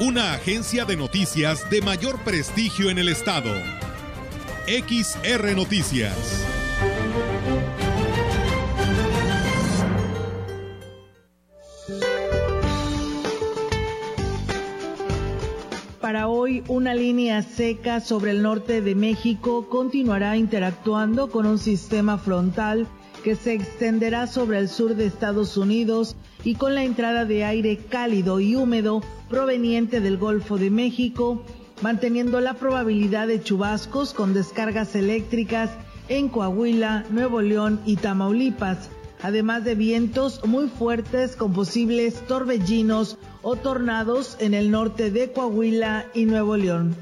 Una agencia de noticias de mayor prestigio en el estado. XR Noticias. Para hoy, una línea seca sobre el norte de México continuará interactuando con un sistema frontal que se extenderá sobre el sur de Estados Unidos y con la entrada de aire cálido y húmedo proveniente del Golfo de México, manteniendo la probabilidad de chubascos con descargas eléctricas en Coahuila, Nuevo León y Tamaulipas, además de vientos muy fuertes con posibles torbellinos o tornados en el norte de Coahuila y Nuevo León.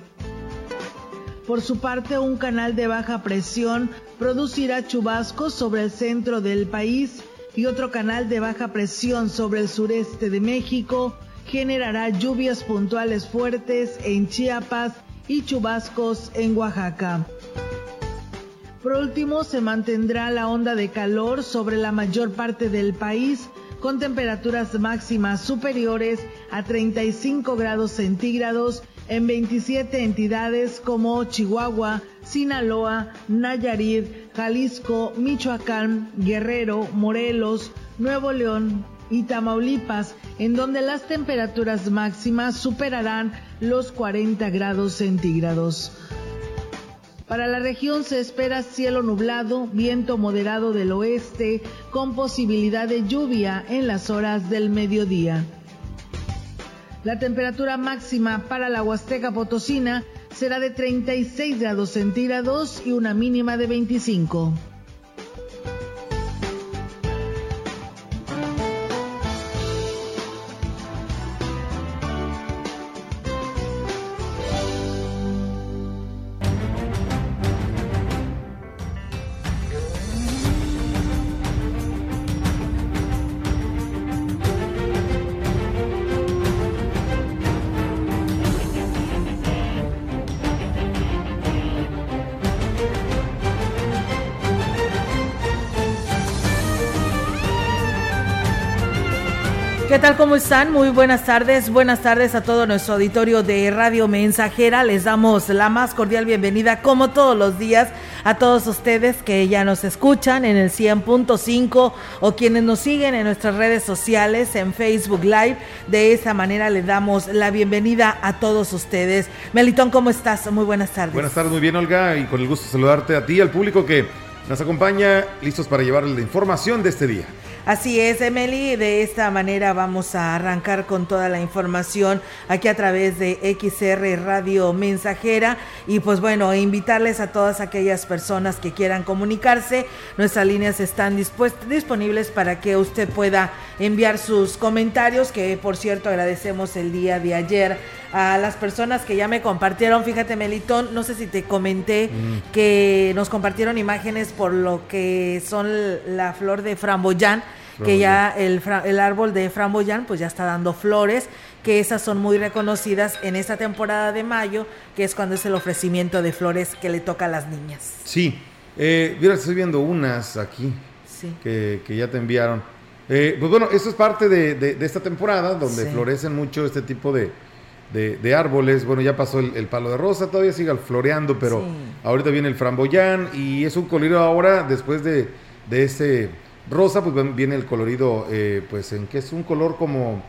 Por su parte, un canal de baja presión producirá chubascos sobre el centro del país y otro canal de baja presión sobre el sureste de México generará lluvias puntuales fuertes en Chiapas y chubascos en Oaxaca. Por último, se mantendrá la onda de calor sobre la mayor parte del país con temperaturas máximas superiores a 35 grados centígrados en 27 entidades como Chihuahua, Sinaloa, Nayarit, Jalisco, Michoacán, Guerrero, Morelos, Nuevo León y Tamaulipas, en donde las temperaturas máximas superarán los 40 grados centígrados. Para la región se espera cielo nublado, viento moderado del oeste, con posibilidad de lluvia en las horas del mediodía. La temperatura máxima para la Huasteca Potosina será de 36 grados centígrados y una mínima de 25. Tal? ¿Cómo están? Muy buenas tardes. Buenas tardes a todo nuestro auditorio de Radio Mensajera. Les damos la más cordial bienvenida, como todos los días, a todos ustedes que ya nos escuchan en el 100.5 o quienes nos siguen en nuestras redes sociales, en Facebook Live. De esa manera les damos la bienvenida a todos ustedes. Melitón, ¿cómo estás? Muy buenas tardes. Buenas tardes, muy bien, Olga, y con el gusto de saludarte a ti, al público que nos acompaña, listos para llevarles la información de este día. Así es, Emily. De esta manera vamos a arrancar con toda la información aquí a través de XR Radio Mensajera. Y pues bueno, invitarles a todas aquellas personas que quieran comunicarse. Nuestras líneas están disponibles para que usted pueda enviar sus comentarios, que por cierto agradecemos el día de ayer a las personas que ya me compartieron. Fíjate, Melitón, no sé si te comenté mm. que nos compartieron imágenes por lo que son la flor de framboyán que ya el, el árbol de framboyán pues ya está dando flores, que esas son muy reconocidas en esta temporada de mayo, que es cuando es el ofrecimiento de flores que le toca a las niñas. Sí, eh, mira, estoy viendo unas aquí que, ya te enviaron. Eh, pues bueno, eso es parte de, esta temporada donde florecen mucho este tipo de, de, árboles. Bueno, ya pasó el, palo de rosa, todavía sigue floreando, pero ahorita viene el framboyán y es un colorido ahora, después de, de ese rosa, pues viene el colorido, eh, pues en que es un color como,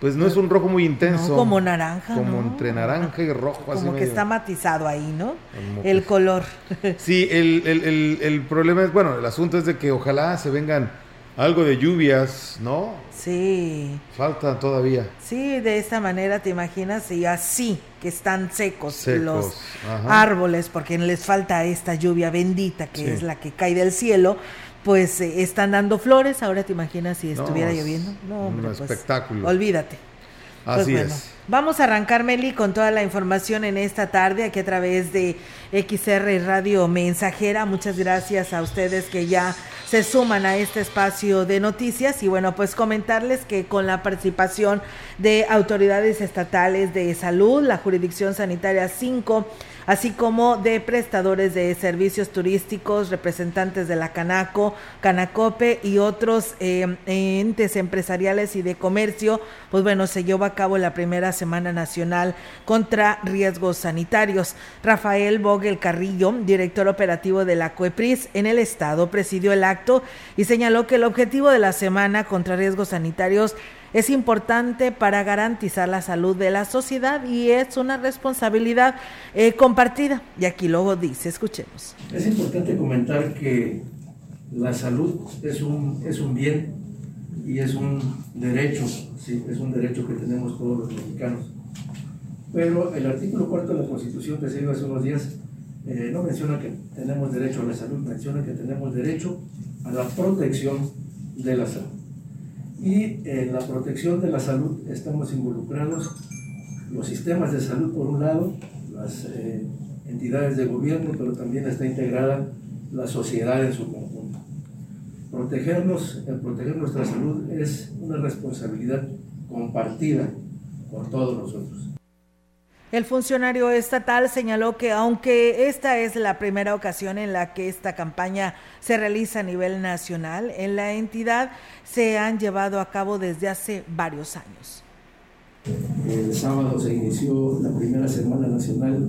pues no es un rojo muy intenso. como naranja. Como entre naranja y rojo. Como que está matizado ahí, ¿no? el color. Sí, el, el, el, problema es, bueno, el asunto es de que ojalá se vengan algo de lluvias, ¿no? Sí. Falta todavía. Sí, de esta manera te imaginas y así que están secos, los árboles porque les falta esta lluvia bendita que es la que cae del cielo pues eh, están dando flores. Ahora te imaginas si estuviera lloviendo. No, un pues, espectáculo. Olvídate. Pues Así es. Vamos a arrancar, Meli, con toda la información en esta tarde, aquí a través de XR Radio Mensajera. Muchas gracias a ustedes que ya se suman a este espacio de noticias y bueno, pues comentarles que con la participación de autoridades estatales de salud, la jurisdicción sanitaria 5, así como de prestadores de servicios turísticos, representantes de la Canaco, Canacope y otros eh, entes empresariales y de comercio, pues bueno, se llevó a cabo la primera Semana Nacional contra Riesgos Sanitarios. Rafael Vogel Carrillo, director operativo de la COEPRIS en el Estado, presidió el acto y señaló que el objetivo de la Semana contra Riesgos Sanitarios es importante para garantizar la salud de la sociedad y es una responsabilidad eh, compartida. Y aquí luego dice, escuchemos. Es importante comentar que la salud es un, es un bien y es un derecho, sí, es un derecho que tenemos todos los mexicanos. Pero el artículo cuarto de la Constitución que se dio hace unos días eh, no menciona que tenemos derecho a la salud, menciona que tenemos derecho a la protección de la salud y en la protección de la salud estamos involucrados los sistemas de salud por un lado, las eh, entidades de gobierno, pero también está integrada la sociedad en su conjunto. Protegernos, el proteger nuestra salud es una responsabilidad compartida por todos nosotros. El funcionario estatal señaló que aunque esta es la primera ocasión en la que esta campaña se realiza a nivel nacional, en la entidad se han llevado a cabo desde hace varios años. El sábado se inició la primera Semana Nacional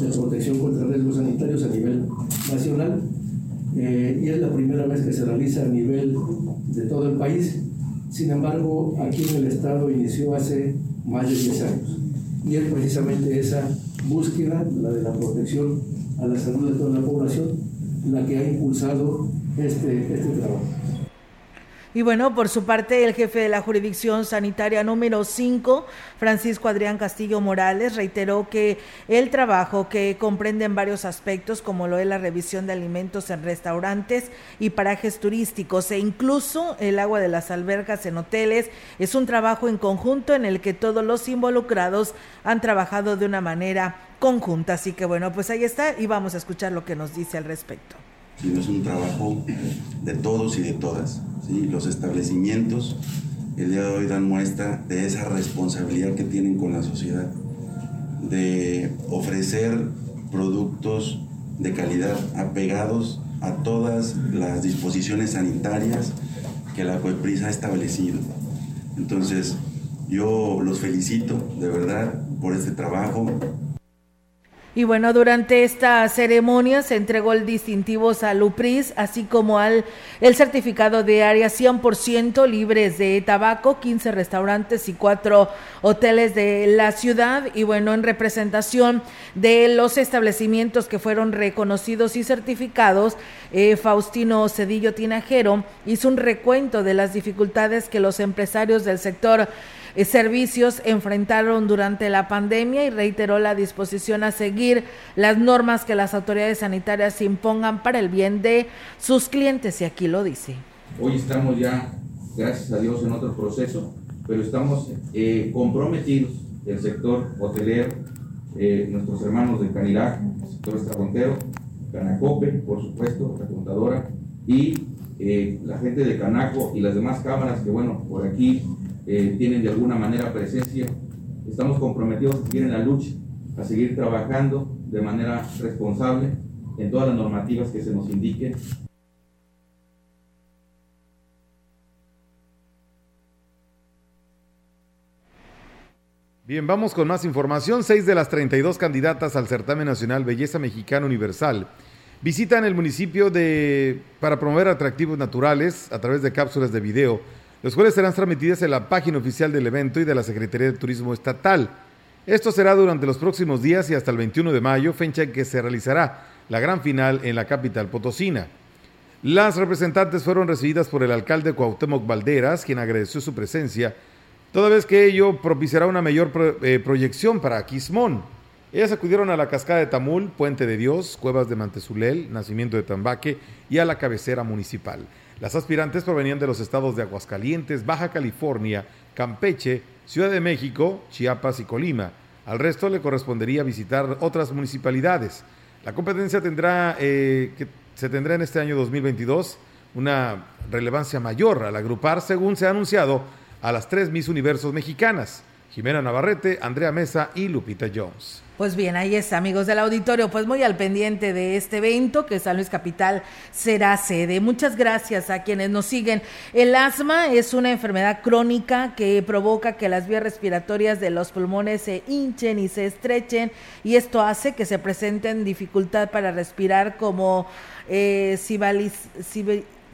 de Protección contra Riesgos Sanitarios a nivel nacional eh, y es la primera vez que se realiza a nivel de todo el país. Sin embargo, aquí en el Estado inició hace más de 10 años y es precisamente esa búsqueda, la de la protección a la salud de toda la población, la que ha impulsado este, este trabajo. Y bueno, por su parte, el jefe de la jurisdicción sanitaria número 5, Francisco Adrián Castillo Morales, reiteró que el trabajo que comprende en varios aspectos, como lo es la revisión de alimentos en restaurantes y parajes turísticos e incluso el agua de las albergas en hoteles, es un trabajo en conjunto en el que todos los involucrados han trabajado de una manera conjunta. Así que bueno, pues ahí está y vamos a escuchar lo que nos dice al respecto sino es un trabajo de todos y de todas. ¿sí? Los establecimientos el día de hoy dan muestra de esa responsabilidad que tienen con la sociedad, de ofrecer productos de calidad apegados a todas las disposiciones sanitarias que la COEPRIS ha establecido. Entonces, yo los felicito de verdad por este trabajo, y bueno, durante esta ceremonia se entregó el distintivo Salupris, así como al, el certificado de área 100% libres de tabaco, 15 restaurantes y 4 hoteles de la ciudad. Y bueno, en representación de los establecimientos que fueron reconocidos y certificados, eh, Faustino Cedillo Tinajero hizo un recuento de las dificultades que los empresarios del sector servicios enfrentaron durante la pandemia y reiteró la disposición a seguir las normas que las autoridades sanitarias impongan para el bien de sus clientes y aquí lo dice. Hoy estamos ya, gracias a Dios, en otro proceso, pero estamos eh, comprometidos, el sector hotelero, eh, nuestros hermanos de Canilac, el sector estrafontero, Canacope, por supuesto, la contadora, y la gente de Canaco y las demás cámaras que, bueno, por aquí eh, tienen de alguna manera presencia. Estamos comprometidos a seguir en la lucha, a seguir trabajando de manera responsable en todas las normativas que se nos indiquen. Bien, vamos con más información. Seis de las 32 candidatas al certamen nacional Belleza Mexicana Universal visitan el municipio de para promover atractivos naturales a través de cápsulas de video los cuales serán transmitidas en la página oficial del evento y de la Secretaría de Turismo Estatal. Esto será durante los próximos días y hasta el 21 de mayo, fecha en que se realizará la gran final en la capital potosina. Las representantes fueron recibidas por el alcalde Cuauhtémoc Valderas, quien agradeció su presencia, toda vez que ello propiciará una mayor eh, proyección para Quismón. Ellas acudieron a la cascada de Tamul, Puente de Dios, Cuevas de Mantezulel, Nacimiento de Tambaque y a la cabecera municipal. Las aspirantes provenían de los estados de Aguascalientes, Baja California, Campeche, Ciudad de México, Chiapas y Colima. Al resto le correspondería visitar otras municipalidades. La competencia tendrá, eh, que se tendrá en este año 2022 una relevancia mayor al agrupar, según se ha anunciado, a las tres Miss Universos mexicanas, Jimena Navarrete, Andrea Mesa y Lupita Jones. Pues bien, ahí está, amigos del auditorio, pues muy al pendiente de este evento que San Luis Capital será sede. Muchas gracias a quienes nos siguen. El asma es una enfermedad crónica que provoca que las vías respiratorias de los pulmones se hinchen y se estrechen y esto hace que se presenten dificultad para respirar como eh,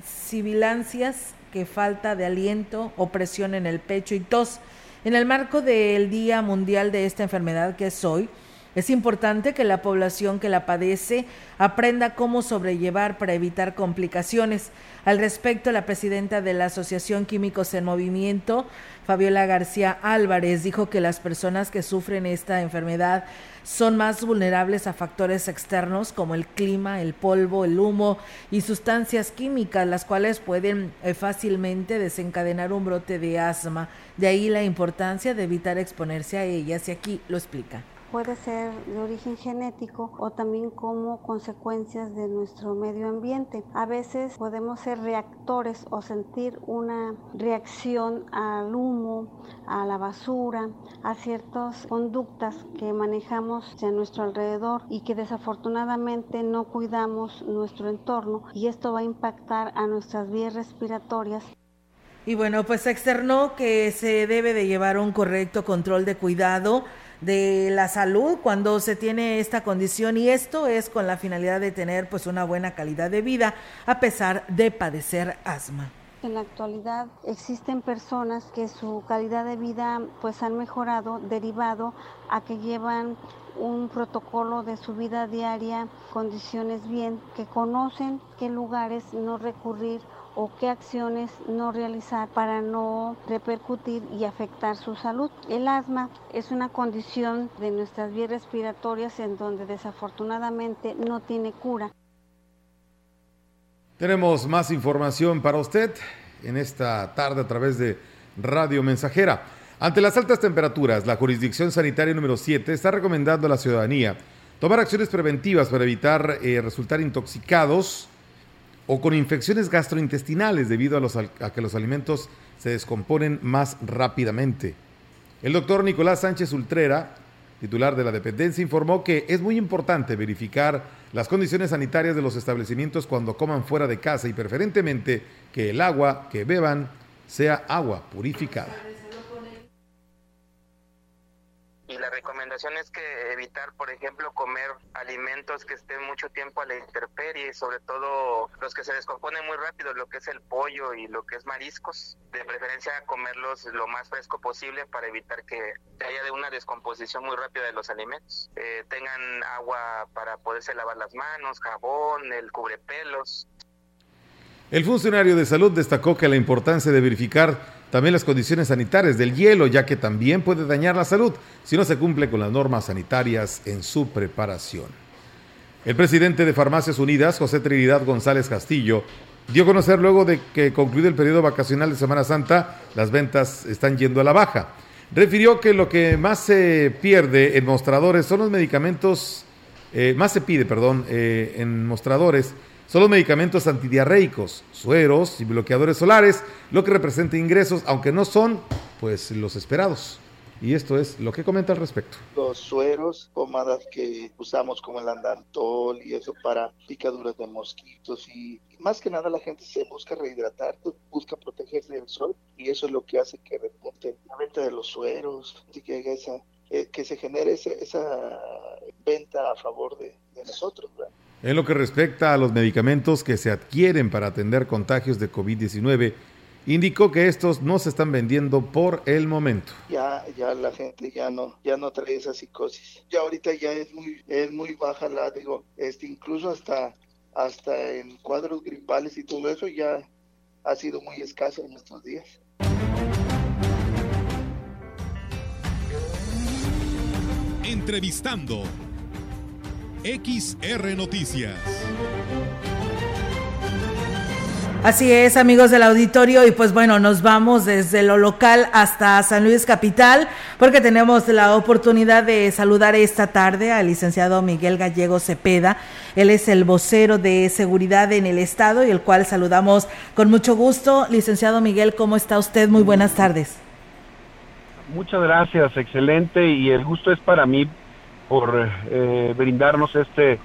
sibilancias, que falta de aliento, opresión en el pecho y tos. En el marco del Día Mundial de esta enfermedad que es hoy, es importante que la población que la padece aprenda cómo sobrellevar para evitar complicaciones. Al respecto, la presidenta de la Asociación Químicos en Movimiento, Fabiola García Álvarez, dijo que las personas que sufren esta enfermedad son más vulnerables a factores externos como el clima, el polvo, el humo y sustancias químicas, las cuales pueden eh, fácilmente desencadenar un brote de asma. De ahí la importancia de evitar exponerse a ellas y aquí lo explica puede ser de origen genético o también como consecuencias de nuestro medio ambiente. A veces podemos ser reactores o sentir una reacción al humo, a la basura, a ciertas conductas que manejamos a nuestro alrededor y que desafortunadamente no cuidamos nuestro entorno y esto va a impactar a nuestras vías respiratorias. Y bueno, pues externó que se debe de llevar un correcto control de cuidado de la salud cuando se tiene esta condición y esto es con la finalidad de tener pues una buena calidad de vida a pesar de padecer asma. En la actualidad existen personas que su calidad de vida pues han mejorado derivado a que llevan un protocolo de su vida diaria, condiciones bien, que conocen qué lugares no recurrir o qué acciones no realizar para no repercutir y afectar su salud. El asma es una condición de nuestras vías respiratorias en donde desafortunadamente no tiene cura. Tenemos más información para usted en esta tarde a través de Radio Mensajera. Ante las altas temperaturas, la jurisdicción sanitaria número 7 está recomendando a la ciudadanía tomar acciones preventivas para evitar eh, resultar intoxicados o con infecciones gastrointestinales debido a, que los alimentos se descomponen más rápidamente. El doctor Nicolás Sánchez Ultrera, titular de la dependencia, informó que es muy importante verificar las condiciones sanitarias de los establecimientos cuando coman fuera de casa y preferentemente que el agua que beban sea agua purificada. Y la recomendación es que evitar, por ejemplo, comer alimentos que estén mucho tiempo a la intemperie, sobre todo los que se descomponen muy rápido, lo que es el pollo y lo que es mariscos. De preferencia comerlos lo más fresco posible para evitar que haya de una descomposición muy rápida de los alimentos. Eh, tengan agua para poderse lavar las manos, jabón, el cubrepelos. El funcionario de salud destacó que la importancia de verificar también las condiciones sanitarias del hielo, ya que también puede dañar la salud si no se cumple con las normas sanitarias en su preparación. El presidente de Farmacias Unidas, José Trinidad González Castillo, dio a conocer luego de que concluido el periodo vacacional de Semana Santa, las ventas están yendo a la baja. Refirió que lo que más se pierde en mostradores son los medicamentos, eh, más se pide, perdón, eh, en mostradores son los medicamentos antidiarreicos, sueros y bloqueadores solares, lo que representa ingresos, aunque no son pues los esperados. Y esto es lo que comenta al respecto. Los sueros, pomadas que usamos como el andantol y eso para picaduras de mosquitos y más que nada la gente se busca rehidratar, busca protegerse del sol y eso es lo que hace que repunte la venta de los sueros, esa, eh, que se genere esa, venta a favor de nosotros. En lo que respecta a los medicamentos que se adquieren para atender contagios de COVID-19, indicó que estos no se están vendiendo por el momento. Ya, ya la gente ya no, ya no trae esa psicosis. Ya ahorita ya es muy, es muy baja la, digo, este, incluso hasta, hasta en cuadros gripales y todo eso ya ha sido muy escaso en estos días. Entrevistando XR Noticias. Así es, amigos del auditorio, y pues bueno, nos vamos desde lo local hasta San Luis Capital, porque tenemos la oportunidad de saludar esta tarde al licenciado Miguel Gallego Cepeda. Él es el vocero de seguridad en el Estado y el cual saludamos con mucho gusto. Licenciado Miguel, ¿cómo está usted? Muy buenas tardes. Muchas gracias, excelente, y el gusto es para mí por eh, brindarnos este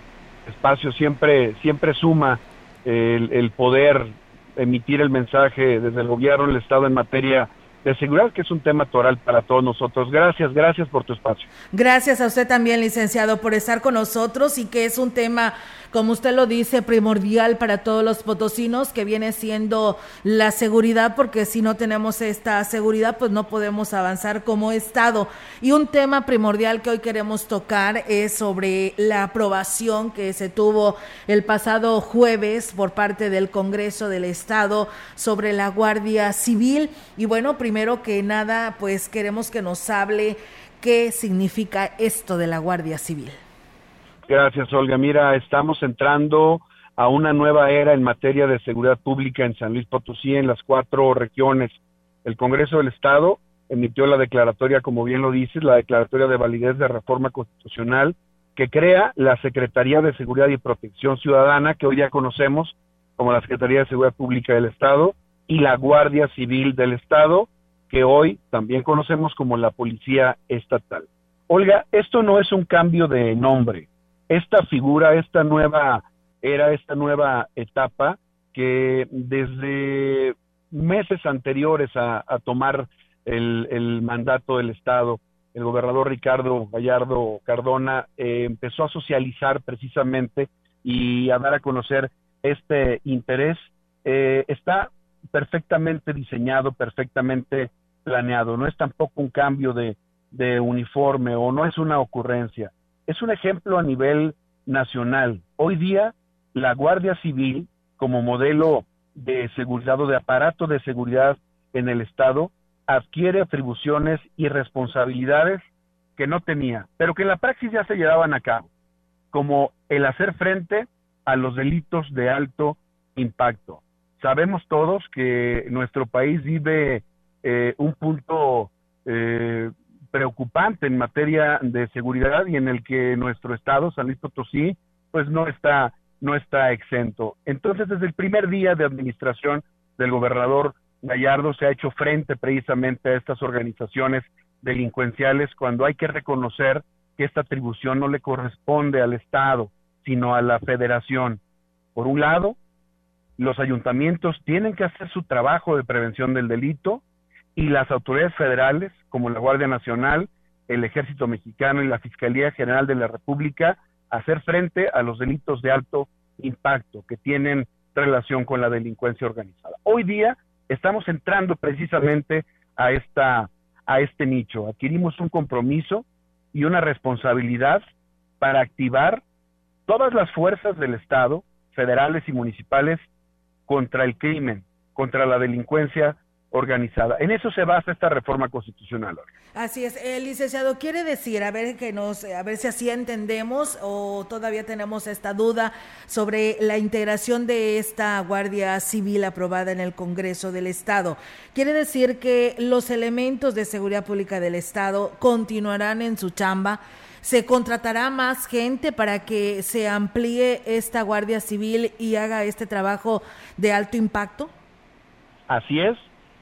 espacio, siempre, siempre suma el, poder emitir el mensaje desde el gobierno del Estado en materia de seguridad, que es un tema toral para todos nosotros. Gracias, gracias por tu espacio. Gracias a usted también, licenciado, por estar con nosotros y que es un tema como usted lo dice, primordial para todos los potosinos, que viene siendo la seguridad, porque si no tenemos esta seguridad, pues no podemos avanzar como Estado. Y un tema primordial que hoy queremos tocar es sobre la aprobación que se tuvo el pasado jueves por parte del Congreso del Estado sobre la Guardia Civil. Y bueno, primero que nada, pues queremos que nos hable qué significa esto de la Guardia Civil. Gracias, Olga. Mira, estamos entrando a una nueva era en materia de seguridad pública en San Luis Potosí, en las cuatro regiones. El Congreso del Estado emitió la declaratoria, como bien lo dices, la declaratoria de validez de reforma constitucional que crea la Secretaría de Seguridad y Protección Ciudadana, que hoy ya conocemos como la Secretaría de Seguridad Pública del Estado, y la Guardia Civil del Estado, que hoy también conocemos como la Policía Estatal. Olga, esto no es un cambio de nombre, esta figura, esta nueva era, esta nueva etapa que desde meses anteriores a, tomar el, mandato del Estado, el gobernador Ricardo Gallardo Cardona eh, empezó a socializar precisamente y a dar a conocer este interés. Eh, está perfectamente diseñado, perfectamente planeado. No es tampoco un cambio de uniforme o no es una ocurrencia es un ejemplo a nivel nacional. Hoy día, la Guardia Civil, como modelo de seguridad o de aparato de seguridad en el Estado, adquiere atribuciones y responsabilidades que no tenía, pero que en la praxis ya se llevaban a cabo, como el hacer frente a los delitos de alto impacto. Sabemos todos que nuestro país vive eh, un punto eh, preocupante en materia de seguridad y en el que nuestro estado, San Luis Potosí, pues no está, no está exento. Entonces, desde el primer día de administración del gobernador Gallardo se ha hecho frente precisamente a estas organizaciones delincuenciales cuando hay que reconocer que esta atribución no le corresponde al Estado, sino a la federación. Por un lado, los ayuntamientos tienen que hacer su trabajo de prevención del delito y las autoridades federales, como la Guardia Nacional, el Ejército Mexicano y la Fiscalía General de la República, hacer frente a los delitos de alto impacto que tienen relación con la delincuencia organizada. Hoy día estamos entrando precisamente a esta a este nicho. Adquirimos un compromiso y una responsabilidad para activar todas las fuerzas del Estado, federales y municipales, contra el crimen, contra la delincuencia organizada. En eso se basa esta reforma constitucional. Así es, el licenciado quiere decir, a ver que nos, a ver si así entendemos o todavía tenemos esta duda sobre la integración de esta Guardia Civil aprobada en el Congreso del Estado. Quiere decir que los elementos de seguridad pública del Estado continuarán en su chamba. ¿Se contratará más gente para que se amplíe esta Guardia Civil y haga este trabajo de alto impacto? Así es,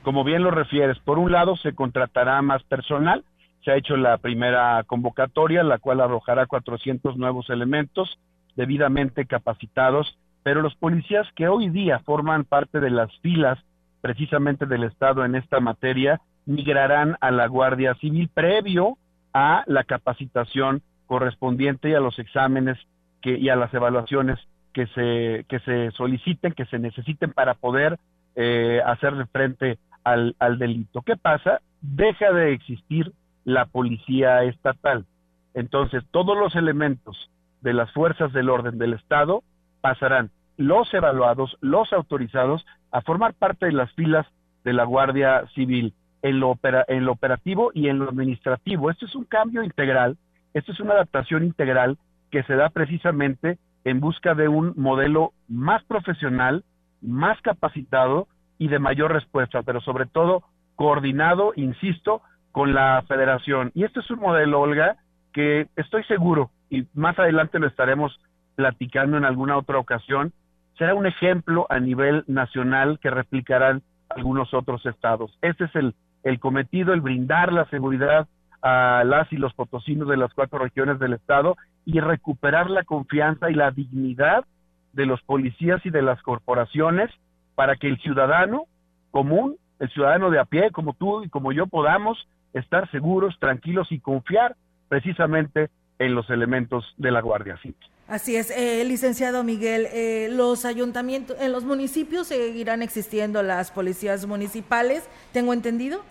como bien lo refieres, por un lado se contratará más personal, se ha hecho la primera convocatoria, la cual arrojará 400 nuevos elementos debidamente capacitados, pero los policías que hoy día forman parte de las filas precisamente del Estado en esta materia migrarán a la Guardia Civil previo a la capacitación correspondiente y a los exámenes que, y a las evaluaciones que se, que se soliciten, que se necesiten para poder eh, hacerle frente al, delito. ¿Qué pasa? Deja de existir la policía estatal. Entonces, todos los elementos de las fuerzas del orden del Estado pasarán los evaluados, los autorizados, a formar parte de las filas de la Guardia Civil en lo, en lo operativo y en lo administrativo. Esto es un cambio integral, esto es una adaptación integral que se da precisamente en busca de un modelo más profesional, más capacitado y de mayor respuesta, pero sobre todo coordinado, insisto, con la federación. Y este es un modelo, Olga, que estoy seguro, y más adelante lo estaremos platicando en alguna otra ocasión, será un ejemplo a nivel nacional que replicarán algunos otros estados. Este es el, el cometido, el brindar la seguridad a las y los potosinos de las cuatro regiones del estado y recuperar la confianza y la dignidad de los policías y de las corporaciones para que el ciudadano común, el ciudadano de a pie, como tú y como yo, podamos estar seguros, tranquilos y confiar precisamente en los elementos de la Guardia Civil. Así es, eh, licenciado Miguel, eh, los ayuntamientos, en los municipios seguirán existiendo las policías municipales, ¿tengo entendido?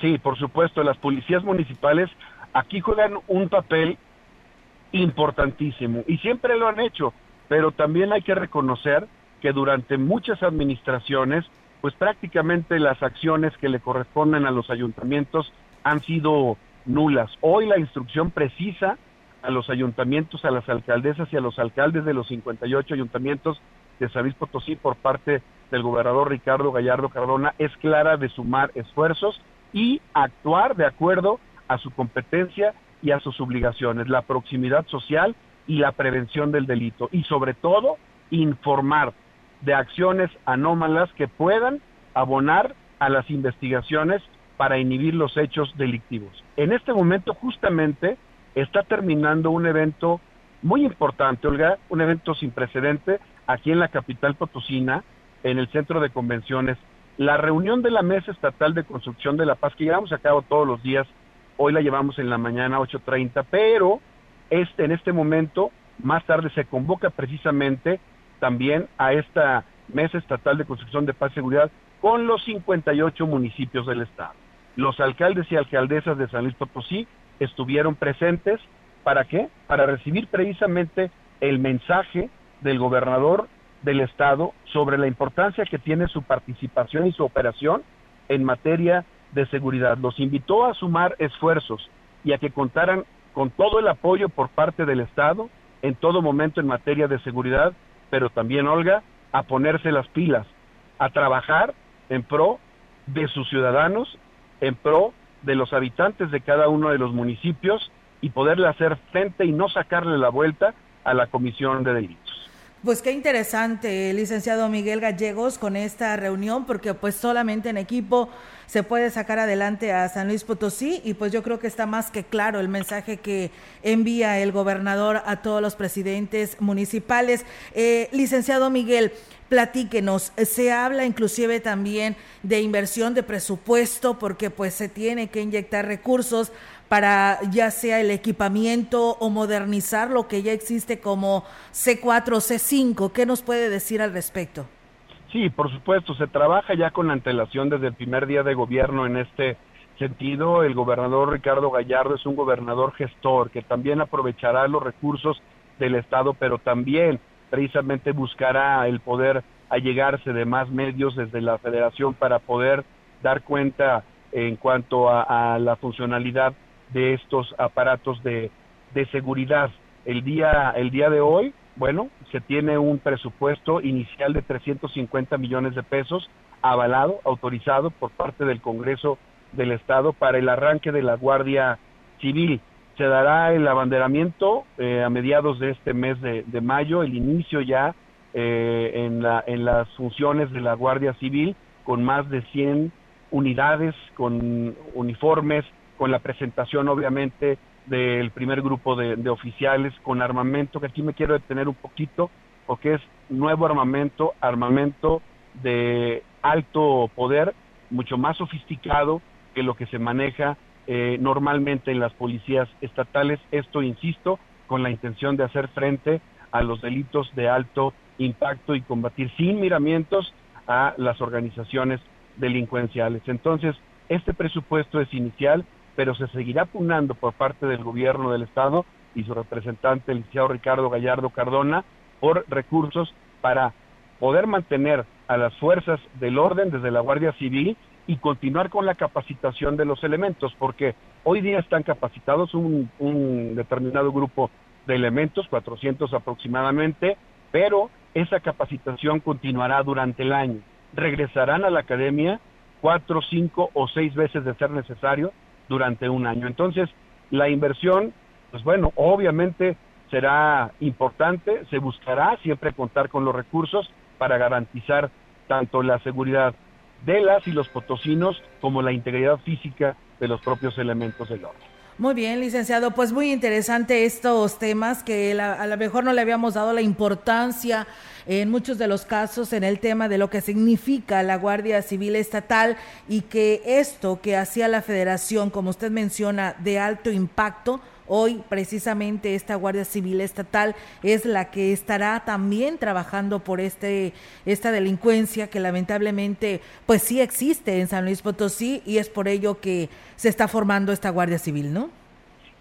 Sí, por supuesto, las policías municipales aquí juegan un papel importantísimo y siempre lo han hecho, pero también hay que reconocer que durante muchas administraciones, pues prácticamente las acciones que le corresponden a los ayuntamientos han sido nulas. Hoy la instrucción precisa a los ayuntamientos, a las alcaldesas y a los alcaldes de los 58 ayuntamientos de San Luis Potosí por parte del gobernador Ricardo Gallardo Cardona es clara de sumar esfuerzos y actuar de acuerdo a su competencia y a sus obligaciones, la proximidad social y la prevención del delito y sobre todo informar de acciones anómalas que puedan abonar a las investigaciones para inhibir los hechos delictivos. En este momento justamente está terminando un evento muy importante, Olga, un evento sin precedente aquí en la capital potosina, en el centro de convenciones, la reunión de la Mesa Estatal de Construcción de la Paz, que llevamos a cabo todos los días, hoy la llevamos en la mañana 8.30, pero este, en este momento, más tarde se convoca precisamente también a esta Mesa Estatal de Construcción de Paz y Seguridad con los 58 municipios del Estado. Los alcaldes y alcaldesas de San Luis Potosí estuvieron presentes. ¿Para qué? Para recibir precisamente el mensaje del gobernador del Estado sobre la importancia que tiene su participación y su operación en materia de seguridad. Los invitó a sumar esfuerzos y a que contaran con todo el apoyo por parte del Estado en todo momento en materia de seguridad, pero también, Olga, a ponerse las pilas, a trabajar en pro de sus ciudadanos, en pro de los habitantes de cada uno de los municipios y poderle hacer frente y no sacarle la vuelta a la comisión de delitos. Pues qué interesante, licenciado Miguel Gallegos, con esta reunión, porque pues solamente en equipo se puede sacar adelante a San Luis Potosí y pues yo creo que está más que claro el mensaje que envía el gobernador a todos los presidentes municipales. Eh, licenciado Miguel, platíquenos, se habla inclusive también de inversión de presupuesto porque pues se tiene que inyectar recursos para ya sea el equipamiento o modernizar lo que ya existe como C4 o C5. ¿Qué nos puede decir al respecto? Sí, por supuesto, se trabaja ya con antelación desde el primer día de gobierno en este sentido. El gobernador Ricardo Gallardo es un gobernador gestor que también aprovechará los recursos del Estado, pero también precisamente buscará el poder allegarse de más medios desde la federación para poder dar cuenta en cuanto a, a la funcionalidad de estos aparatos de, de seguridad. El día, el día de hoy, bueno, se tiene un presupuesto inicial de 350 millones de pesos avalado, autorizado por parte del Congreso del Estado para el arranque de la Guardia Civil. Se dará el abanderamiento eh, a mediados de este mes de, de mayo, el inicio ya eh, en, la, en las funciones de la Guardia Civil con más de 100 unidades, con uniformes, con la presentación obviamente del primer grupo de, oficiales con armamento, que aquí me quiero detener un poquito, porque es nuevo armamento, armamento de alto poder, mucho más sofisticado que lo que se maneja eh, normalmente en las policías estatales. Esto, insisto, con la intención de hacer frente a los delitos de alto impacto y combatir sin miramientos a las organizaciones delincuenciales. Entonces, este presupuesto es inicial, pero se seguirá pugnando por parte del gobierno del Estado y su representante, el licenciado Ricardo Gallardo Cardona, por recursos para poder mantener a las fuerzas del orden desde la Guardia Civil y continuar con la capacitación de los elementos, porque hoy día están capacitados un, un determinado grupo de elementos, 400 aproximadamente, pero esa capacitación continuará durante el año. Regresarán a la academia cuatro, cinco o seis veces de ser necesario durante un año. Entonces, la inversión, pues bueno, obviamente será importante, se buscará siempre contar con los recursos para garantizar tanto la seguridad de las y los potosinos como la integridad física de los propios elementos del orden. Muy bien, licenciado, pues muy interesante estos temas que a lo mejor no le habíamos dado la importancia en muchos de los casos en el tema de lo que significa la Guardia Civil Estatal y que esto que hacía la Federación, como usted menciona, de alto impacto, Hoy precisamente esta Guardia Civil Estatal es la que estará también trabajando por este esta delincuencia que lamentablemente pues sí existe en San Luis Potosí y es por ello que se está formando esta Guardia Civil, ¿no?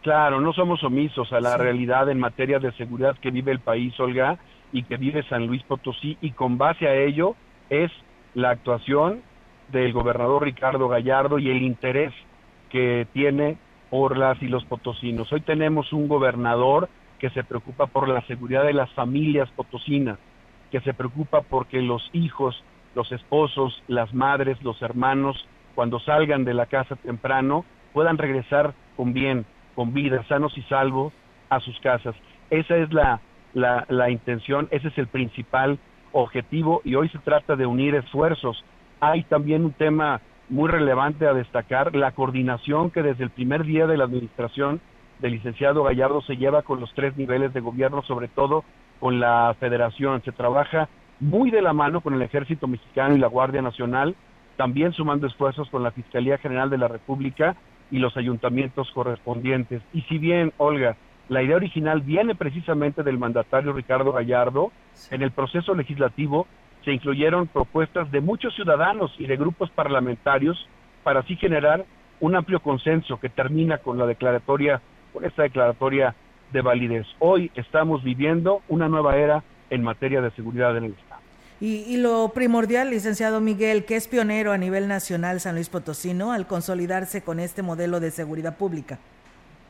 Claro, no somos omisos a la realidad en materia de seguridad que vive el país, Olga, y que vive San Luis Potosí y con base a ello es la actuación del gobernador Ricardo Gallardo y el interés que tiene por las y los potosinos. Hoy tenemos un gobernador que se preocupa por la seguridad de las familias potosinas, que se preocupa porque los hijos, los esposos, las madres, los hermanos, cuando salgan de la casa temprano, puedan regresar con bien, con vida, sanos y salvos a sus casas. Esa es la, la, la intención, ese es el principal objetivo y hoy se trata de unir esfuerzos. Hay también un tema muy relevante a destacar la coordinación que desde el primer día de la administración del licenciado Gallardo se lleva con los tres niveles de gobierno, sobre todo con la federación. Se trabaja muy de la mano con el ejército mexicano y la Guardia Nacional, también sumando esfuerzos con la Fiscalía General de la República y los ayuntamientos correspondientes. Y si bien, Olga, la idea original viene precisamente del mandatario Ricardo Gallardo, en el proceso legislativo se incluyeron propuestas de muchos ciudadanos y de grupos parlamentarios para así generar un amplio consenso que termina con la declaratoria, con esta declaratoria de validez. Hoy estamos viviendo una nueva era en materia de seguridad en el Estado. Y, lo primordial, licenciado Miguel, que es pionero a nivel nacional San Luis Potosino al consolidarse con este modelo de seguridad pública.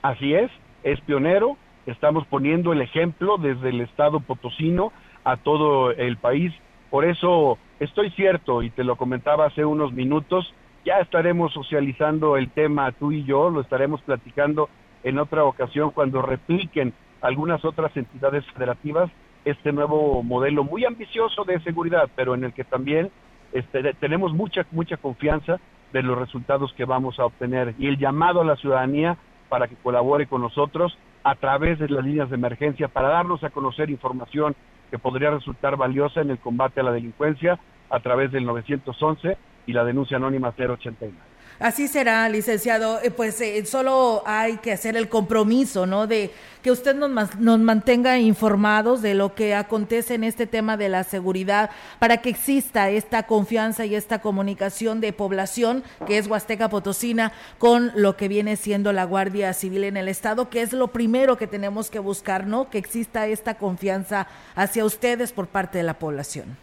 Así es, es pionero, estamos poniendo el ejemplo desde el Estado potosino a todo el país por eso estoy cierto, y te lo comentaba hace unos minutos, ya estaremos socializando el tema tú y yo, lo estaremos platicando en otra ocasión cuando repliquen algunas otras entidades federativas este nuevo modelo muy ambicioso de seguridad, pero en el que también este, tenemos mucha, mucha confianza de los resultados que vamos a obtener. Y el llamado a la ciudadanía para que colabore con nosotros a través de las líneas de emergencia para darnos a conocer información que podría resultar valiosa en el combate a la delincuencia a través del 911 y la denuncia anónima 089. Así será, licenciado. Eh, pues eh, solo hay que hacer el compromiso, ¿no? De que usted nos, nos mantenga informados de lo que acontece en este tema de la seguridad para que exista esta confianza y esta comunicación de población que es Huasteca Potosina con lo que viene siendo la Guardia Civil en el Estado, que es lo primero que tenemos que buscar, ¿no? Que exista esta confianza hacia ustedes por parte de la población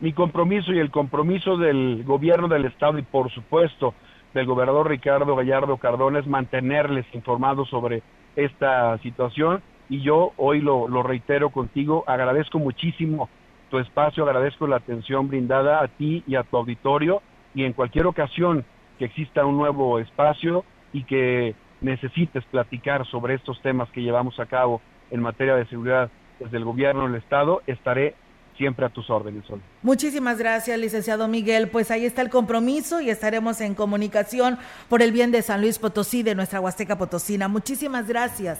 mi compromiso y el compromiso del gobierno del estado y por supuesto del gobernador Ricardo Gallardo Cardona es mantenerles informados sobre esta situación y yo hoy lo, lo reitero contigo, agradezco muchísimo tu espacio, agradezco la atención brindada a ti y a tu auditorio y en cualquier ocasión que exista un nuevo espacio y que necesites platicar sobre estos temas que llevamos a cabo en materia de seguridad desde el gobierno del Estado, estaré siempre a tus órdenes, Sol. Muchísimas gracias, licenciado Miguel. Pues ahí está el compromiso y estaremos en comunicación por el bien de San Luis Potosí, de nuestra Huasteca Potosina. Muchísimas gracias.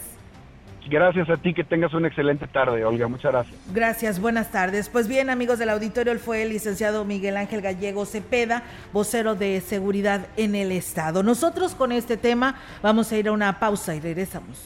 Gracias a ti, que tengas una excelente tarde, Olga. Muchas gracias. Gracias, buenas tardes. Pues bien, amigos del auditorio, él fue el licenciado Miguel Ángel Gallego Cepeda, vocero de seguridad en el Estado. Nosotros con este tema vamos a ir a una pausa y regresamos.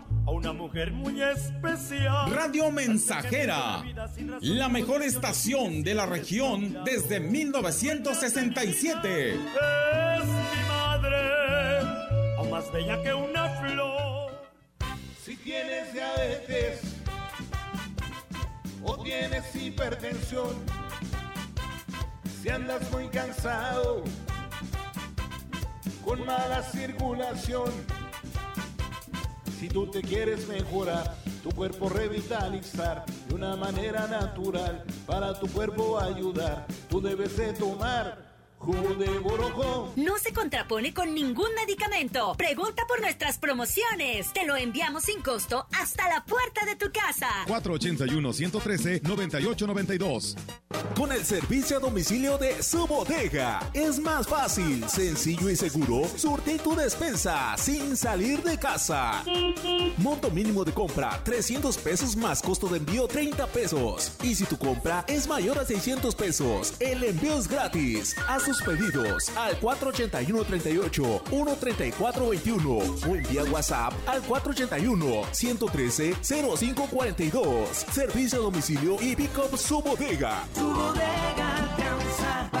una mujer muy especial. Radio Mensajera, la mejor estación de la región desde 1967. Es mi madre, aún más bella que una flor. Si tienes diabetes o tienes hipertensión, si andas muy cansado, con mala circulación, si tú te quieres mejorar, tu cuerpo revitalizar de una manera natural, para tu cuerpo ayudar, tú debes de tomar Jugo de No se contrapone con ningún medicamento. Pregunta por nuestras promociones. Te lo enviamos sin costo hasta la puerta de tu casa. 481-113-9892. Con el servicio a domicilio de su bodega. Es más fácil, sencillo y seguro. Surte tu despensa sin salir de casa. Monto mínimo de compra 300 pesos más costo de envío 30 pesos. Y si tu compra es mayor a 600 pesos, el envío es gratis. A sus pedidos al 481 38 134 21 o envía WhatsApp al 481 113 0542. Servicio a domicilio y pick up su bodega. Tu bodega más.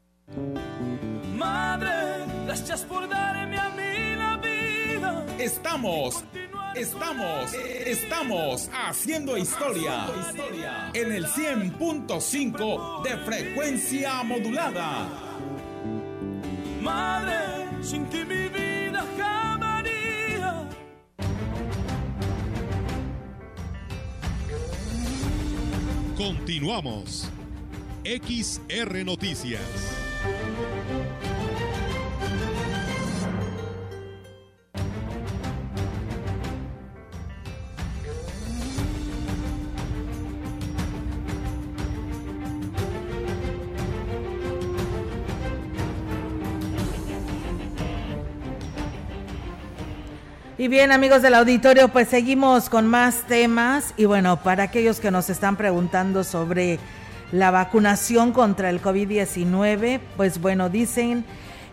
Madre, gracias por darme a mí la vida. Estamos Estamos, estamos haciendo historia en el 100.5 de frecuencia modulada. Madre, sin ti mi vida jamás. Continuamos. XR Noticias. Y bien, amigos del auditorio, pues seguimos con más temas. Y bueno, para aquellos que nos están preguntando sobre la vacunación contra el COVID-19, pues bueno, dicen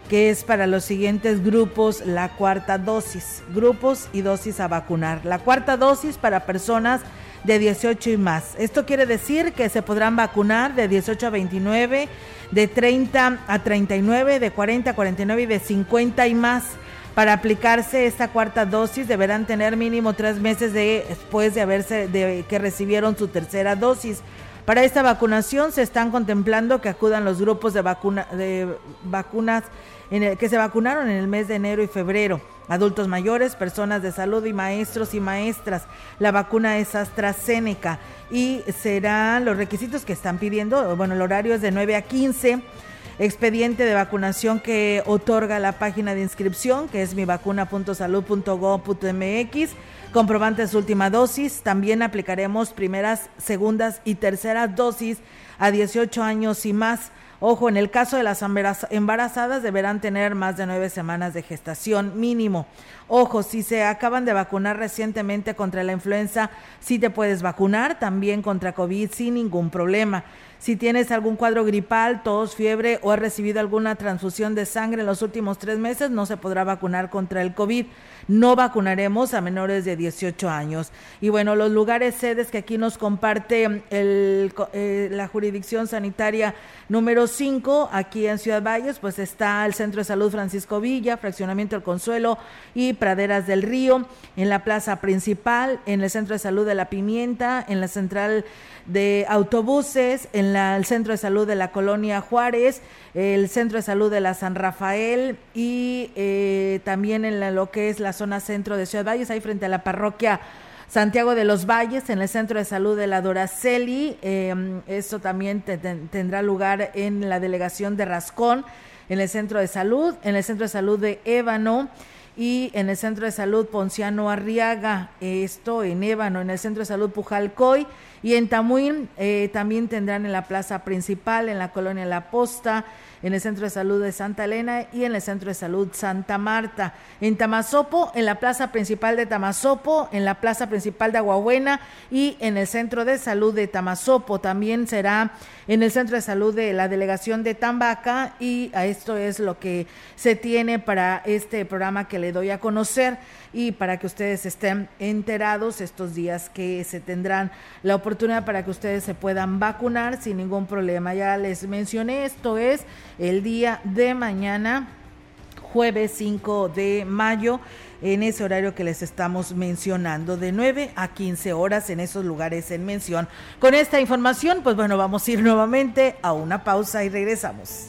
que es para los siguientes grupos la cuarta dosis, grupos y dosis a vacunar. La cuarta dosis para personas de 18 y más. Esto quiere decir que se podrán vacunar de 18 a 29, de 30 a 39, de 40 a 49 y de 50 y más. Para aplicarse esta cuarta dosis deberán tener mínimo tres meses después de haberse de que recibieron su tercera dosis. Para esta vacunación se están contemplando que acudan los grupos de, vacuna, de vacunas en el, que se vacunaron en el mes de enero y febrero. Adultos mayores, personas de salud y maestros y maestras. La vacuna es AstraZeneca y serán los requisitos que están pidiendo. Bueno, el horario es de 9 a 15 expediente de vacunación que otorga la página de inscripción, que es mivacuna.salud.gov.mx, comprobante de su última dosis. También aplicaremos primeras, segundas y terceras dosis a 18 años y más. Ojo, en el caso de las embarazadas deberán tener más de nueve semanas de gestación mínimo. Ojo, si se acaban de vacunar recientemente contra la influenza, sí te puedes vacunar, también contra COVID sin ningún problema. Si tienes algún cuadro gripal, tos, fiebre o has recibido alguna transfusión de sangre en los últimos tres meses, no se podrá vacunar contra el COVID. No vacunaremos a menores de 18 años. Y bueno, los lugares sedes que aquí nos comparte eh, la jurisdicción sanitaria número 5, aquí en Ciudad Valles, pues está el Centro de Salud Francisco Villa, Fraccionamiento El Consuelo y Praderas del Río, en la plaza principal, en el Centro de Salud de la Pimienta, en la central de autobuses, en el Centro de Salud de la Colonia Juárez, el Centro de Salud de la San Rafael y eh, también en lo que es la zona centro de Ciudad Valles, ahí frente a la parroquia Santiago de los Valles, en el Centro de Salud de la Doraceli. Em, esto también tendrá lugar en la delegación de Rascón, en el Centro de Salud, en el Centro de Salud de Ébano y en el Centro de Salud Ponciano Arriaga, esto en Ébano, en el Centro de Salud Pujalcoy y en Tamuín eh, también tendrán en la plaza principal, en la colonia La Posta, en el Centro de Salud de Santa Elena y en el Centro de Salud Santa Marta. En Tamazopo, en la Plaza Principal de Tamazopo, en la Plaza Principal de Aguabuena y en el Centro de Salud de Tamazopo. También será en el Centro de Salud de la Delegación de Tambaca y a esto es lo que se tiene para este programa que le doy a conocer y para que ustedes estén enterados estos días que se tendrán la oportunidad para que ustedes se puedan vacunar sin ningún problema. Ya les mencioné, esto es el día de mañana, jueves 5 de mayo en ese horario que les estamos mencionando, de 9 a 15 horas en esos lugares en mención. Con esta información, pues bueno, vamos a ir nuevamente a una pausa y regresamos.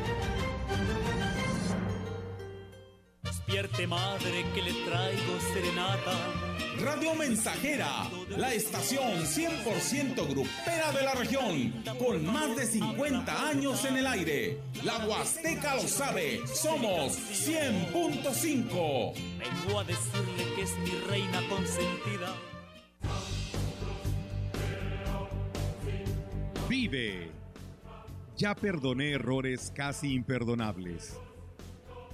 Despierte madre que le traigo serenata Radio Mensajera, la estación 100% grupera de la región, con más de 50 años en el aire. La Huasteca lo sabe, somos 100.5. Vengo a decirle que es mi reina consentida. Vive. Ya perdoné errores casi imperdonables.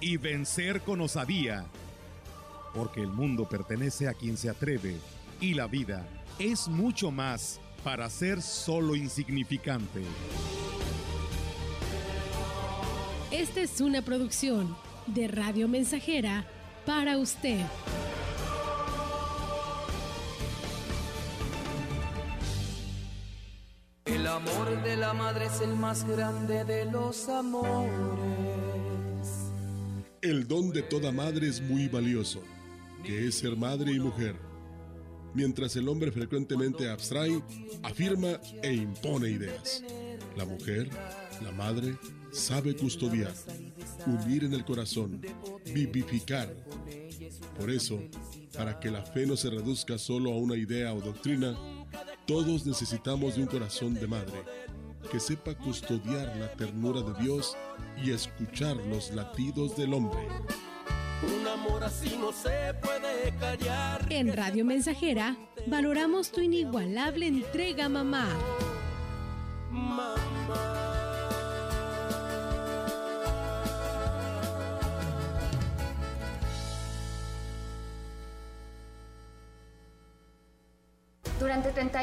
y vencer con osadía porque el mundo pertenece a quien se atreve y la vida es mucho más para ser solo insignificante. Esta es una producción de Radio Mensajera para usted. El amor de la madre es el más grande de los amores. El don de toda madre es muy valioso que es ser madre y mujer, mientras el hombre frecuentemente abstrae, afirma e impone ideas. La mujer, la madre, sabe custodiar, unir en el corazón, vivificar. Por eso, para que la fe no se reduzca solo a una idea o doctrina, todos necesitamos de un corazón de madre que sepa custodiar la ternura de Dios y escuchar los latidos del hombre. Un amor así no se puede callar. En Radio Mensajera valoramos tu inigualable entrega, mamá. Mamá.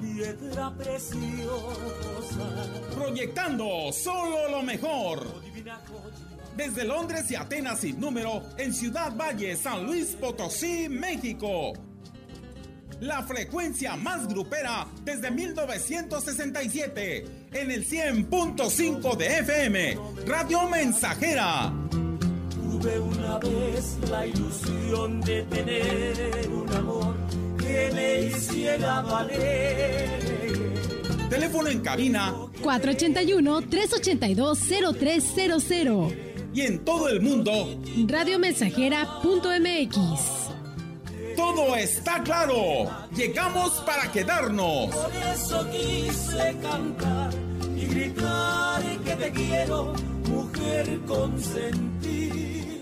Piedra preciosa. Proyectando solo lo mejor. Desde Londres y Atenas sin número, en Ciudad Valle, San Luis Potosí, México. La frecuencia más grupera desde 1967, en el 100.5 de FM, Radio Mensajera. Tuve una vez la ilusión de tener un amor que me hiciera valer. Teléfono en cabina 481-382-0300. y en todo el mundo, Radiomensajera.mx. todo está claro. Llegamos para quedarnos. Por eso quise cantar y gritar que te quiero, mujer consentida.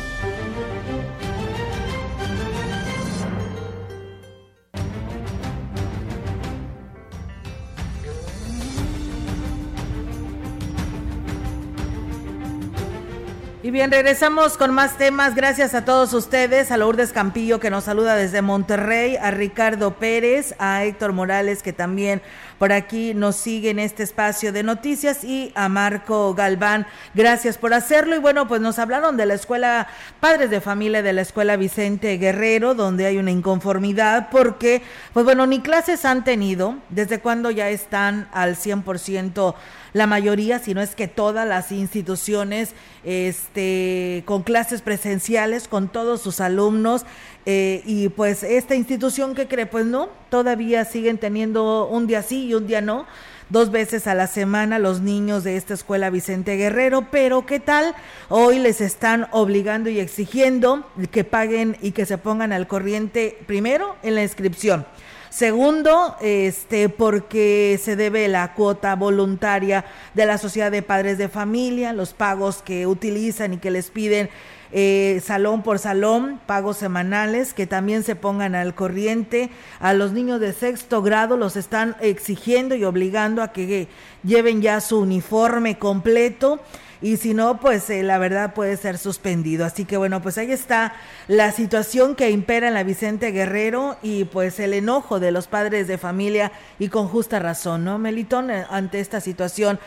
Bien, regresamos con más temas. Gracias a todos ustedes, a Lourdes Campillo que nos saluda desde Monterrey, a Ricardo Pérez, a Héctor Morales que también por aquí nos sigue en este espacio de noticias y a Marco Galván. Gracias por hacerlo. Y bueno, pues nos hablaron de la escuela Padres de Familia de la Escuela Vicente Guerrero, donde hay una inconformidad porque, pues bueno, ni clases han tenido. ¿Desde cuando ya están al 100%? La mayoría, si no es que todas las instituciones, este, con clases presenciales, con todos sus alumnos, eh, y pues esta institución que cree, pues no, todavía siguen teniendo un día sí y un día no, dos veces a la semana los niños de esta escuela Vicente Guerrero, pero ¿qué tal? Hoy les están obligando y exigiendo que paguen y que se pongan al corriente primero en la inscripción. Segundo, este, porque se debe la cuota voluntaria de la Sociedad de Padres de Familia, los pagos que utilizan y que les piden eh, salón por salón, pagos semanales, que también se pongan al corriente. A los niños de sexto grado los están exigiendo y obligando a que lleven ya su uniforme completo y si no, pues eh, la verdad puede ser suspendido. Así que bueno, pues ahí está la situación que impera en la Vicente Guerrero y pues el enojo de los padres de familia y con justa razón, ¿no? Melitón, eh, ante esta situación.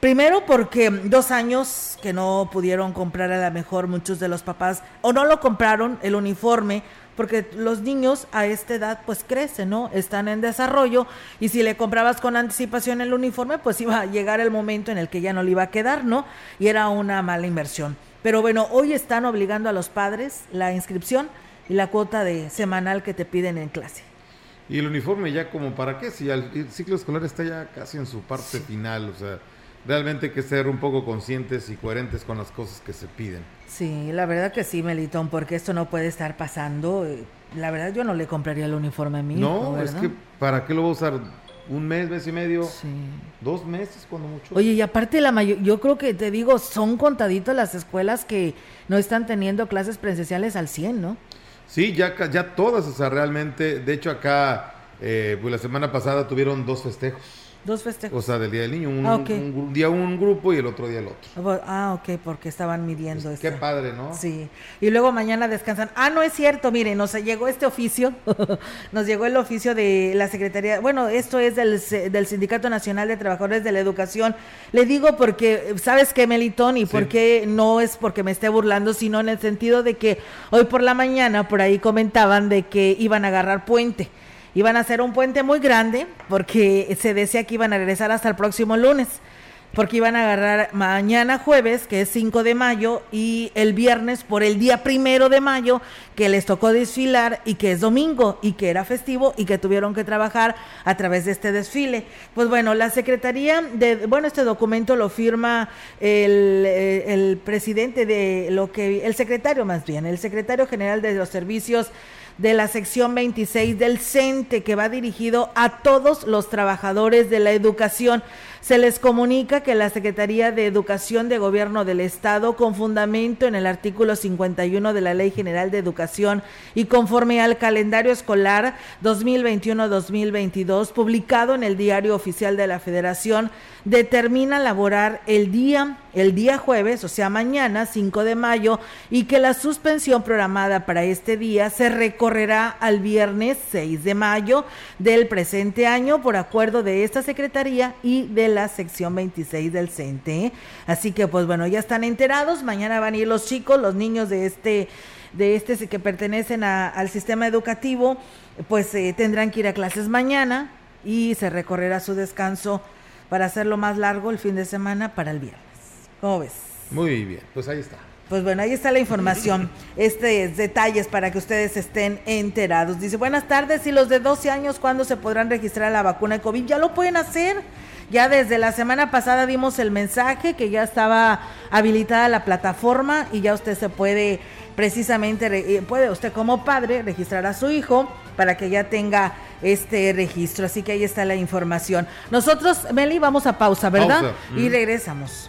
Primero porque dos años que no pudieron comprar a lo mejor muchos de los papás o no lo compraron el uniforme porque los niños a esta edad pues crecen, ¿no? Están en desarrollo y si le comprabas con anticipación el uniforme pues iba a llegar el momento en el que ya no le iba a quedar, ¿no? Y era una mala inversión. Pero bueno, hoy están obligando a los padres la inscripción y la cuota de semanal que te piden en clase. Y el uniforme ya como para qué, si el ciclo escolar está ya casi en su parte final, o sea, realmente hay que ser un poco conscientes y coherentes con las cosas que se piden. Sí, la verdad que sí, Melitón, porque esto no puede estar pasando. Eh, La verdad yo no le compraría el uniforme a mi No, es que ¿para qué lo va a usar? ¿Un mes, mes y medio? Dos meses cuando mucho. Oye, y aparte la mayor, yo creo que te digo, son contaditas las escuelas que no están teniendo clases presenciales al 100, ¿no? Sí, ya, ya todas, o sea, realmente, de hecho acá, eh, pues la semana pasada tuvieron dos festejos. Dos festejos. O sea, del Día del Niño, un, Ah, un día un grupo y el otro día el otro. Ah, ok, porque estaban midiendo Pues, Qué padre, ¿no? Sí, y luego mañana descansan. Ah, no es cierto, miren, nos llegó este oficio, nos llegó el oficio de la Secretaría, bueno, esto es del, del Sindicato Nacional de Trabajadores de la Educación. Le digo porque, ¿sabes qué, Melitón? Y porque no es porque me esté burlando, sino en el sentido de que hoy por la mañana por ahí comentaban de que iban a agarrar puente. Iban a hacer un puente muy grande porque se decía que iban a regresar hasta el próximo lunes porque iban a agarrar mañana jueves, que es 5 de mayo, y el viernes por el día primero de mayo, que les tocó desfilar y que es domingo y que era festivo y que tuvieron que trabajar a través de este desfile. Pues bueno, la Secretaría de, bueno, este documento lo firma el, eh, el presidente de lo que, el secretario más bien, el secretario general de los servicios de la sección 26 del CENTE que va dirigido a todos los trabajadores de la educación. Se les comunica que la Secretaría de Educación de Gobierno del Estado, con fundamento en el artículo 51 de la Ley General de Educación y conforme al calendario escolar 2021-2022, publicado en el Diario Oficial de la Federación, determina laborar el día, el día jueves, o sea, mañana, 5 de mayo, y que la suspensión programada para este día se recorrerá al viernes 6 de mayo del presente año por acuerdo de esta Secretaría y de la sección 26 del CENTE. Así que, pues bueno, ya están enterados. Mañana van a ir los chicos, los niños de este de este que pertenecen al sistema educativo, pues eh, tendrán que ir a clases mañana y se recorrerá su descanso para hacerlo más largo el fin de semana para el viernes. ¿Cómo ves? Muy bien, pues ahí está. Pues bueno, ahí está la información, este detalles para que ustedes estén enterados. Dice, buenas tardes, y los de 12 años, ¿cuándo se podrán registrar la vacuna de COVID? Ya lo pueden hacer. Ya desde la semana pasada dimos el mensaje que ya estaba habilitada la plataforma y ya usted se puede precisamente, eh, puede usted como padre registrar a su hijo para que ya tenga este registro. Así que ahí está la información. Nosotros, Meli, vamos a pausa, ¿verdad? Y regresamos.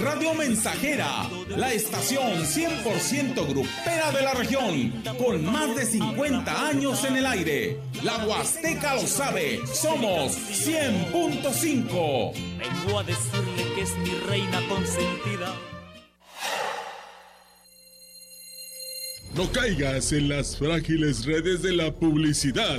Radio Mensajera, la estación 100% grupera de la región, con más de 50 años en el aire. La Huasteca lo sabe, somos 100.5. Vengo a decirle que es mi reina consentida. No caigas en las frágiles redes de la publicidad.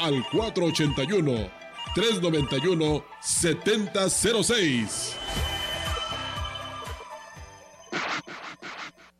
al 481-391-7006.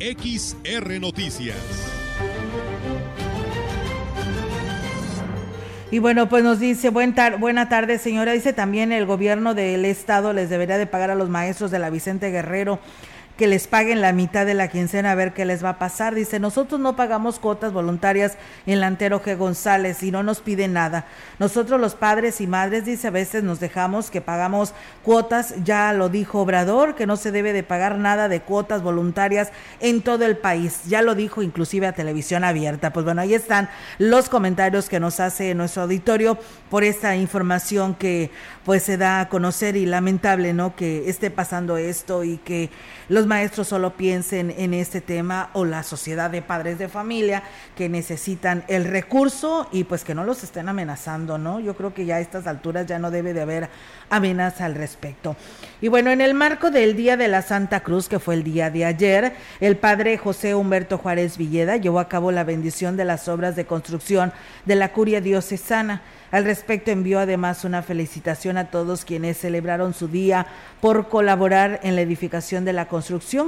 XR Noticias. Y bueno, pues nos dice, Buen tar buena tarde señora, dice también el gobierno del estado les debería de pagar a los maestros de la Vicente Guerrero que les paguen la mitad de la quincena a ver qué les va a pasar. Dice, nosotros no pagamos cuotas voluntarias en la Antero G. González y no nos piden nada. Nosotros los padres y madres, dice, a veces nos dejamos que pagamos cuotas, ya lo dijo Obrador, que no se debe de pagar nada de cuotas voluntarias en todo el país. Ya lo dijo inclusive a televisión abierta. Pues bueno, ahí están los comentarios que nos hace nuestro auditorio por esta información que pues se da a conocer y lamentable, ¿no? Que esté pasando esto y que los maestros solo piensen en este tema o la sociedad de padres de familia que necesitan el recurso y pues que no los estén amenazando, ¿no? Yo creo que ya a estas alturas ya no debe de haber amenaza al respecto. Y bueno, en el marco del Día de la Santa Cruz, que fue el día de ayer, el padre José Humberto Juárez Villeda llevó a cabo la bendición de las obras de construcción de la curia diocesana. Al respecto envió además una felicitación a todos quienes celebraron su día por colaborar en la edificación de la construcción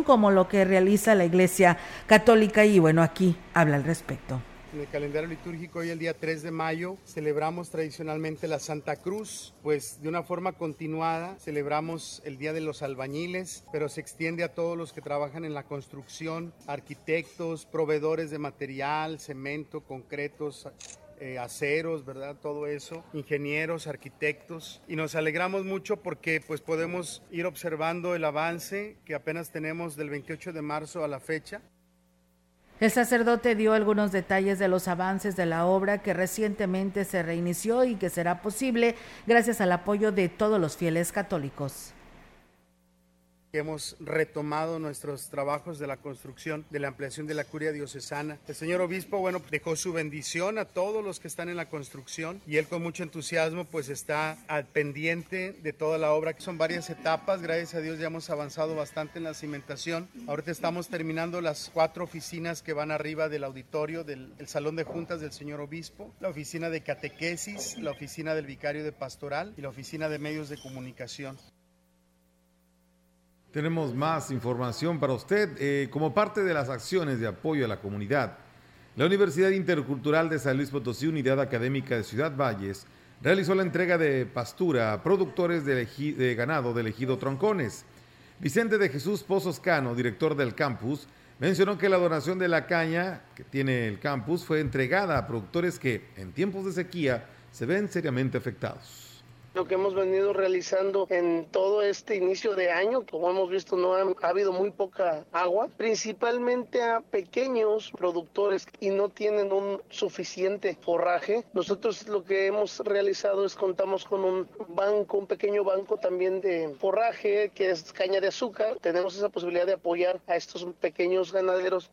como lo que realiza la Iglesia Católica y bueno, aquí habla al respecto. En el calendario litúrgico hoy el día 3 de mayo celebramos tradicionalmente la Santa Cruz, pues de una forma continuada celebramos el Día de los Albañiles, pero se extiende a todos los que trabajan en la construcción, arquitectos, proveedores de material, cemento, concretos, eh, aceros, ¿verdad? Todo eso, ingenieros, arquitectos. Y nos alegramos mucho porque pues podemos ir observando el avance que apenas tenemos del 28 de marzo a la fecha. El sacerdote dio algunos detalles de los avances de la obra que recientemente se reinició y que será posible gracias al apoyo de todos los fieles católicos. Hemos retomado nuestros trabajos de la construcción, de la ampliación de la curia diocesana. El señor obispo, bueno, dejó su bendición a todos los que están en la construcción y él con mucho entusiasmo pues está al pendiente de toda la obra, que son varias etapas. Gracias a Dios ya hemos avanzado bastante en la cimentación. Ahorita estamos terminando las cuatro oficinas que van arriba del auditorio del salón de juntas del señor obispo, la oficina de catequesis, la oficina del vicario de pastoral y la oficina de medios de comunicación. Tenemos más información para usted. Eh, como parte de las acciones de apoyo a la comunidad, la Universidad Intercultural de San Luis Potosí, Unidad Académica de Ciudad Valles, realizó la entrega de pastura a productores de, ganado del ejido Troncones. Vicente de Jesús Pozos Cano, director del campus, mencionó que la donación de la caña que tiene el campus fue entregada a productores que en tiempos de sequía se ven seriamente afectados. Lo que hemos venido realizando en todo este inicio de año, como hemos visto, no ha, habido muy poca agua, principalmente a pequeños productores y no tienen un suficiente forraje. Nosotros lo que hemos realizado es contamos con un banco, un pequeño banco también de forraje, que es caña de azúcar. Tenemos esa posibilidad de apoyar a estos pequeños ganaderos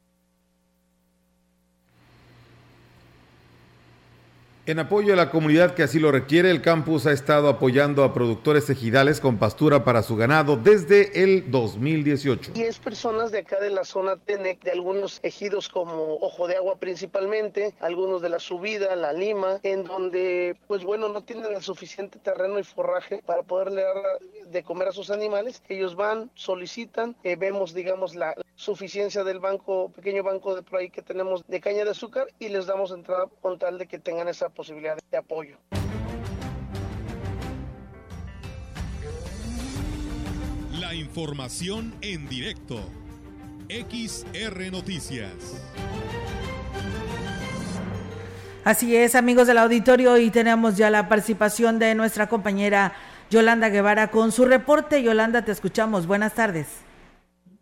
En apoyo a la comunidad que así lo requiere, el campus ha estado apoyando a productores ejidales con pastura para su ganado desde el 2018. es personas de acá de la zona TENEC, de algunos ejidos como Ojo de Agua principalmente, algunos de la Subida, La Lima, en donde, pues bueno, no tienen el suficiente terreno y forraje para poderle dar de comer a sus animales. Ellos van, solicitan, eh, vemos, digamos, la suficiencia del banco, pequeño banco de por ahí que tenemos de caña de azúcar y les damos entrada con tal de que tengan esa posibilidad de apoyo. La información en directo. XR Noticias. Así es, amigos del auditorio, y tenemos ya la participación de nuestra compañera Yolanda Guevara con su reporte. Yolanda, te escuchamos. Buenas tardes.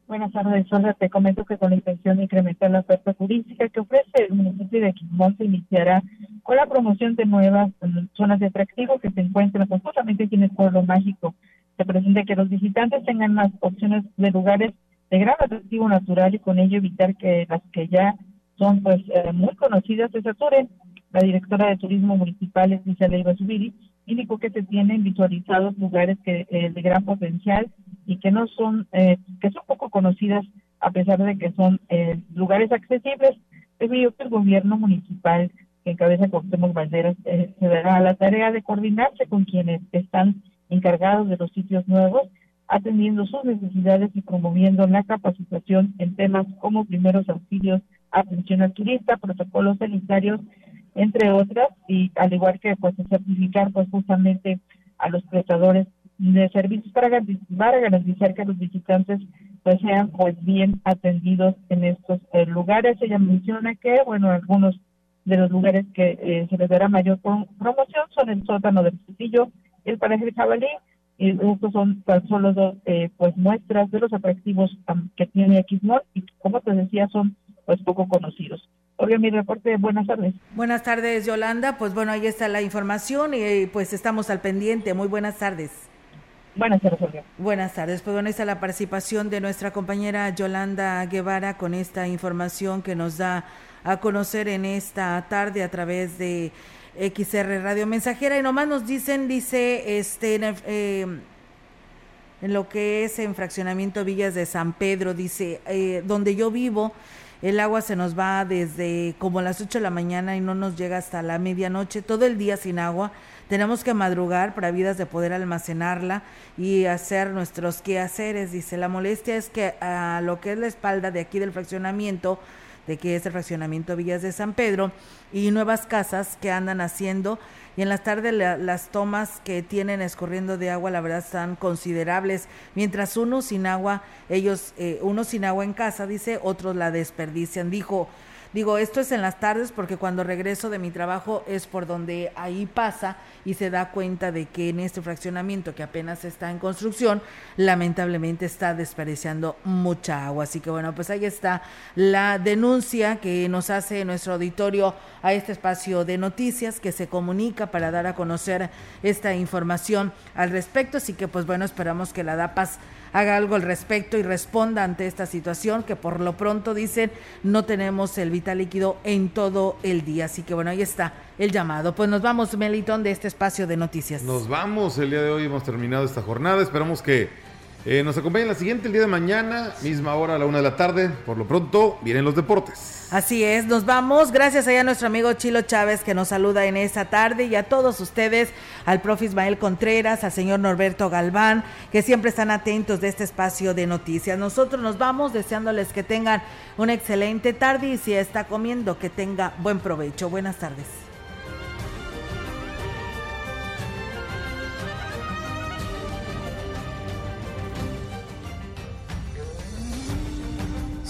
Buenas tardes, Sandra. Te comento que con la intención de incrementar la oferta turística que ofrece el municipio de Quismón se iniciará con la promoción de nuevas zonas de atractivo que se encuentran justamente aquí en el pueblo mágico. Se pretende que los visitantes tengan más opciones de lugares de gran atractivo natural y con ello evitar que las que ya son pues eh, muy conocidas se saturen. La directora de Turismo Municipal, Lisa Leiva Zubiri, indicó que se tienen visualizados lugares que eh, de gran potencial y que no son, eh, que son poco conocidas a pesar de que son eh, lugares accesibles. Debido que el gobierno municipal que encabeza Cuauhtémoc Valderas eh, se dará la tarea de coordinarse con quienes están encargados de los sitios nuevos, atendiendo sus necesidades y promoviendo la capacitación en temas como primeros auxilios, atención al turista, protocolos sanitarios, entre otras, y al igual que pues certificar pues justamente a los prestadores de servicios para, garantizar que los visitantes pues sean pues bien atendidos en estos eh, lugares. Ella menciona que, bueno, algunos de los lugares que eh, se les dará mayor promoción son el sótano del Castillo, el paraje de Jabalí, y estos son tan solo dos eh, pues muestras de los atractivos que tiene Xmor y como te decía son pues poco conocidos. Obvio, mi reporte. Buenas tardes. Buenas tardes, Yolanda. Pues bueno, ahí está la información y pues estamos al pendiente. Muy buenas tardes. Se resolvió. Buenas tardes. Pues bueno, está la participación de nuestra compañera Yolanda Guevara con esta información que nos da a conocer en esta tarde a través de XR Radio Mensajera. Y nomás nos dicen, dice, este, eh, en lo que es en fraccionamiento Villas de San Pedro, dice, eh, donde yo vivo, el agua se nos va desde como las 8 de la mañana y no nos llega hasta la medianoche, todo el día sin agua tenemos que madrugar para vidas de poder almacenarla y hacer nuestros quehaceres. Dice, la molestia es que a lo que es la espalda de aquí del fraccionamiento, de que es el fraccionamiento Villas de San Pedro, y nuevas casas que andan haciendo, y en las tardes las tomas que tienen escorriendo de agua, la verdad, están considerables. Mientras uno sin agua, ellos, eh, uno sin agua en casa, dice, otros la desperdician. Dijo, Digo, esto es en las tardes porque cuando regreso de mi trabajo es por donde ahí pasa y se da cuenta de que en este fraccionamiento que apenas está en construcción, lamentablemente está desperdiciando mucha agua. Así que bueno, pues ahí está la denuncia que nos hace nuestro auditorio a este espacio de noticias que se comunica para dar a conocer esta información al respecto. Así que pues bueno, esperamos que la DAPAS haga algo al respecto y responda ante esta situación que por lo pronto dicen no tenemos el vital líquido en todo el día. Así que bueno, ahí está el llamado. Pues nos vamos, Melitón, de este espacio de noticias. Nos vamos, el día de hoy hemos terminado esta jornada. Esperamos que eh, nos acompañen la siguiente, el día de mañana, misma hora a la una de la tarde. Por lo pronto, vienen los deportes. Así es, nos vamos. Gracias allá a nuestro amigo Chilo Chávez que nos saluda en esta tarde y a todos ustedes, al profe Ismael Contreras, al señor Norberto Galván, que siempre están atentos de este espacio de noticias. Nosotros nos vamos deseándoles que tengan una excelente tarde y si está comiendo, que tenga buen provecho. Buenas tardes.